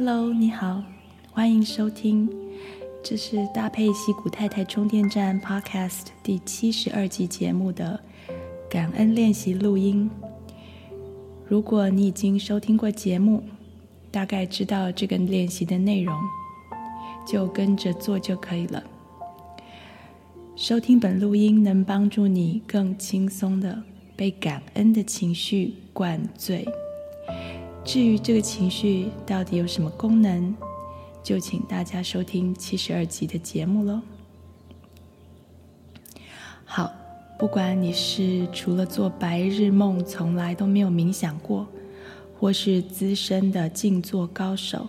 Hello，你好，欢迎收听，这是搭配西谷太太充电站 Podcast 第七十二集节目的感恩练习录音。如果你已经收听过节目，大概知道这个练习的内容，就跟着做就可以了。收听本录音能帮助你更轻松地被感恩的情绪灌醉。至于这个情绪到底有什么功能，就请大家收听七十二集的节目喽。好，不管你是除了做白日梦从来都没有冥想过，或是资深的静坐高手，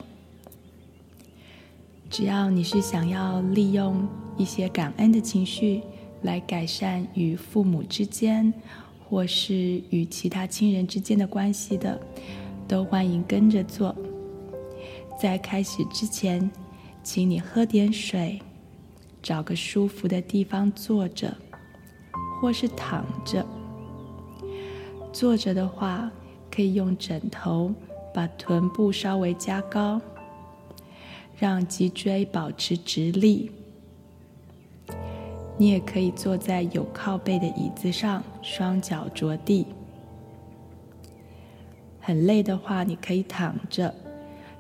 只要你是想要利用一些感恩的情绪来改善与父母之间，或是与其他亲人之间的关系的。都欢迎跟着做。在开始之前，请你喝点水，找个舒服的地方坐着，或是躺着。坐着的话，可以用枕头把臀部稍微加高，让脊椎保持直立。你也可以坐在有靠背的椅子上，双脚着地。很累的话，你可以躺着，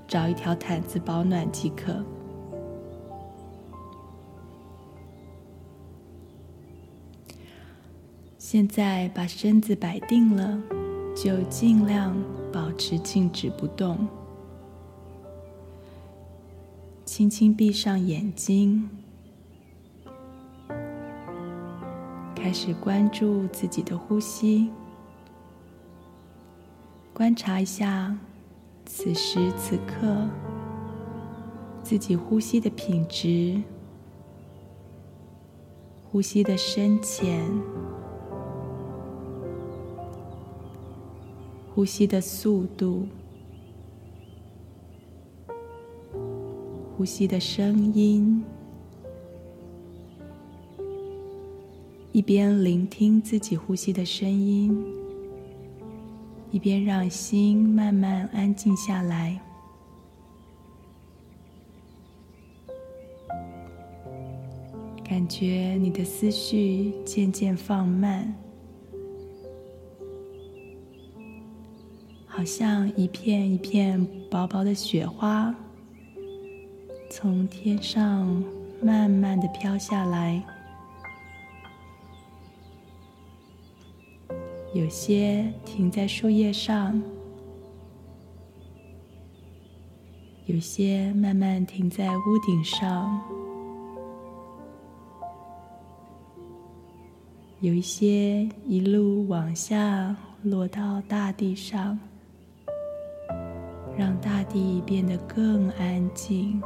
找一条毯子保暖即可。现在把身子摆定了，就尽量保持静止不动，轻轻闭上眼睛，开始关注自己的呼吸。观察一下，此时此刻自己呼吸的品质，呼吸的深浅，呼吸的速度，呼吸的声音，一边聆听自己呼吸的声音。一边让心慢慢安静下来，感觉你的思绪渐渐放慢，好像一片一片薄薄的雪花从天上慢慢的飘下来。有些停在树叶上，有些慢慢停在屋顶上，有一些一路往下落到大地上，让大地变得更安静。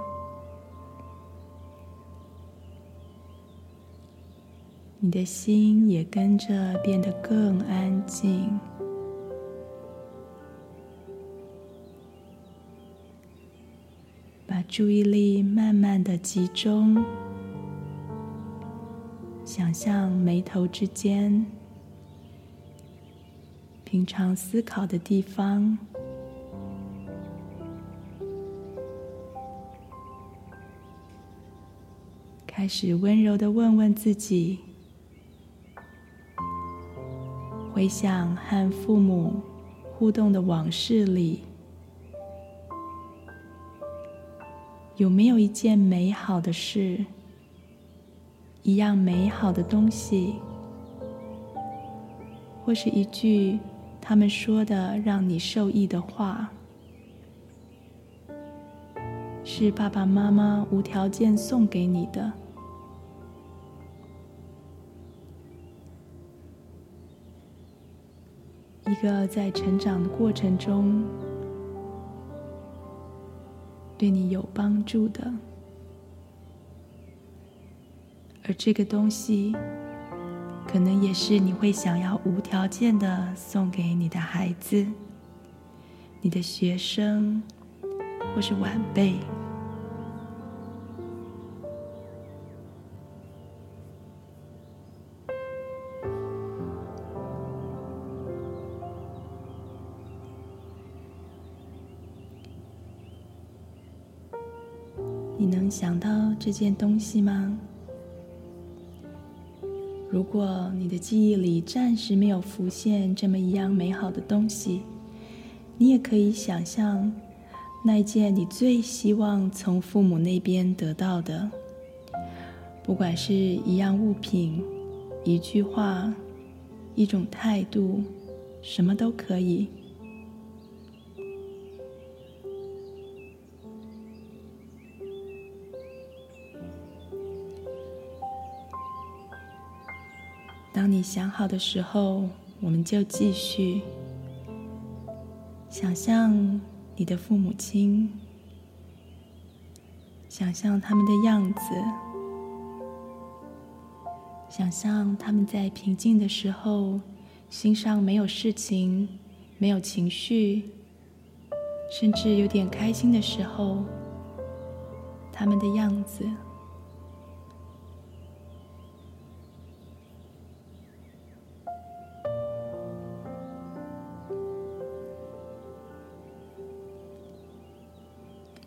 你的心也跟着变得更安静，把注意力慢慢的集中，想象眉头之间，平常思考的地方，开始温柔的问问自己。回想和父母互动的往事里，有没有一件美好的事一样美好的东西，或是一句他们说的让你受益的话，是爸爸妈妈无条件送给你的，一个在成长的过程中对你有帮助的。而这个东西，可能也是你会想要无条件的送给你的孩子、你的学生或是晚辈。你能想到这件东西吗？如果你的记忆里暂时没有浮现这么一样美好的东西，你也可以想象那件你最希望从父母那边得到的，不管是一样物品、一句话、一种态度，什么都可以。当你想好的时候，我们就继续想象你的父母亲，想象他们的样子，想象他们在平静的时候，心上没有事情，没有情绪，甚至有点开心的时候，他们的样子。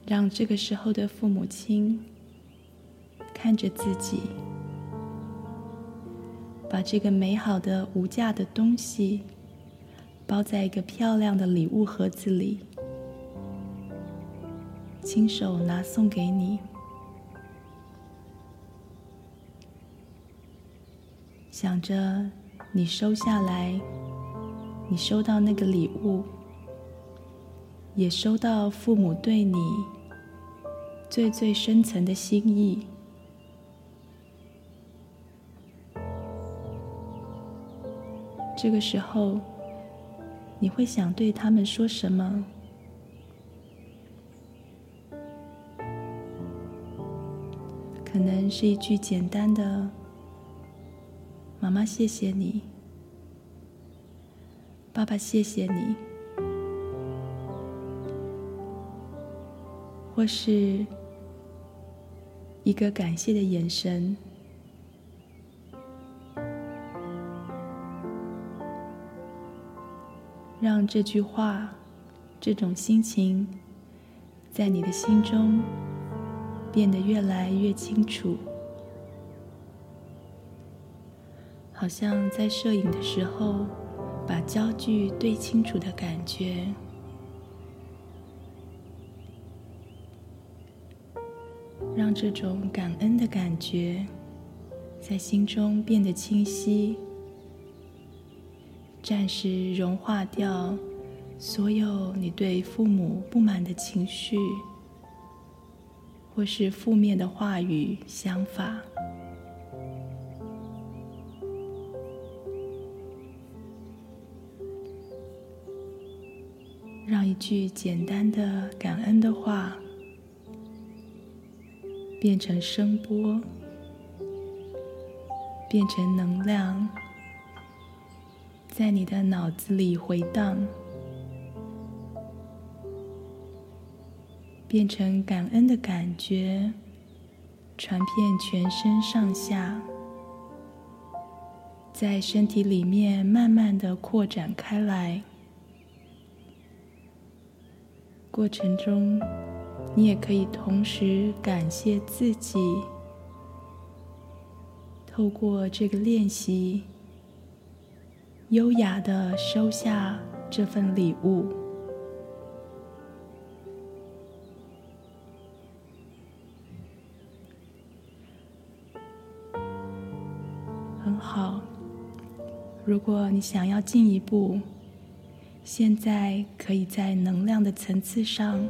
让这个时候的父母亲看着自己，把这个美好的无价的东西包在一个漂亮的礼物盒子里，亲手拿送给你，想着你收下来，你收到那个礼物，也收到父母对你。最最深层的心意。这个时候，你会想对他们说什么？可能是一句简单的“妈妈，谢谢你”，“爸爸，谢谢你”，或是。一个感谢的眼神，让这句话、这种心情，在你的心中变得越来越清楚，好像在摄影的时候，把焦距对清楚的感觉。让这种感恩的感觉在心中变得清晰，暂时融化掉所有你对父母不满的情绪，或是负面的话语、想法。让一句简单的感恩的话。变成声波，变成能量，在你的脑子里回荡，变成感恩的感觉，传遍全身上下，在身体里面慢慢的扩展开来，过程中。你也可以同时感谢自己，透过这个练习，优雅的收下这份礼物。很好。如果你想要进一步，现在可以在能量的层次上，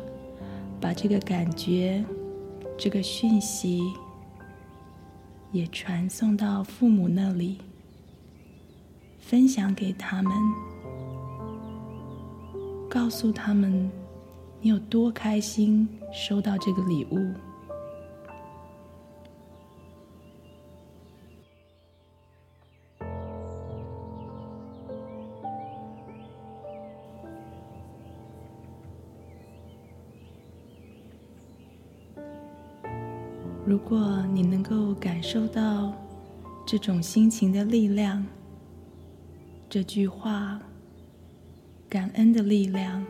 把这个感觉、这个讯息也传送到父母那里，分享给他们，告诉他们你有多开心收到这个礼物。如果你能够感受到这种心情的力量，这句话“感恩的力量”，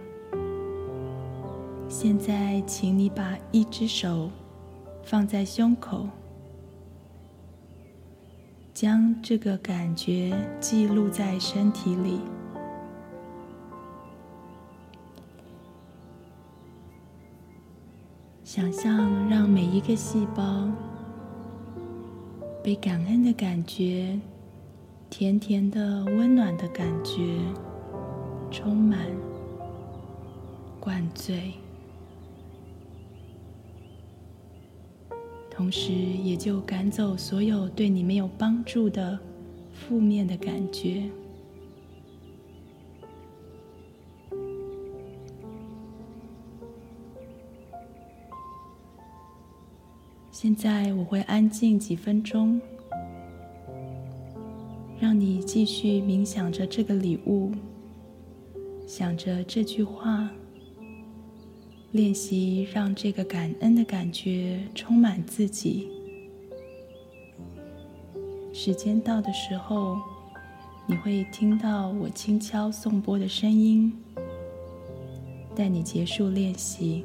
现在请你把一只手放在胸口，将这个感觉记录在身体里。想象让每一个细胞被感恩的感觉、甜甜的、温暖的感觉充满、灌醉，同时也就赶走所有对你没有帮助的负面的感觉。现在我会安静几分钟，让你继续冥想着这个礼物，想着这句话，练习让这个感恩的感觉充满自己。时间到的时候，你会听到我轻敲送钵的声音，带你结束练习。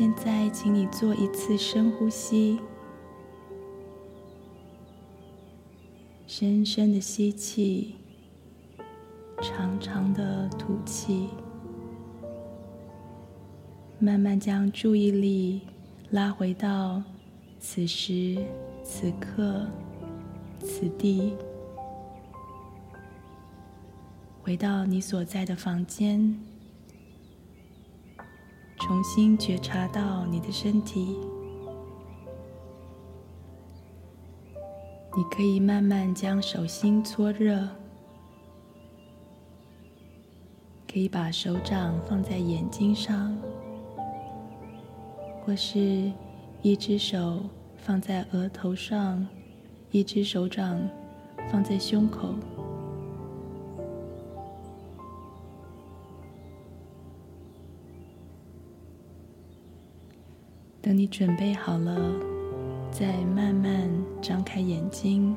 现在，请你做一次深呼吸，深深的吸气，长长的吐气，慢慢将注意力拉回到此时此刻此地，回到你所在的房间。重新觉察到你的身体，你可以慢慢将手心搓热，可以把手掌放在眼睛上，或是一只手放在额头上，一只手掌放在胸口。等你准备好了，再慢慢张开眼睛，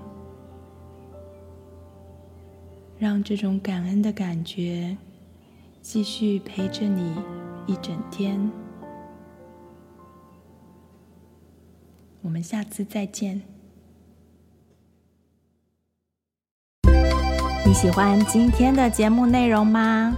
让这种感恩的感觉继续陪着你一整天。我们下次再见。你喜欢今天的节目内容吗？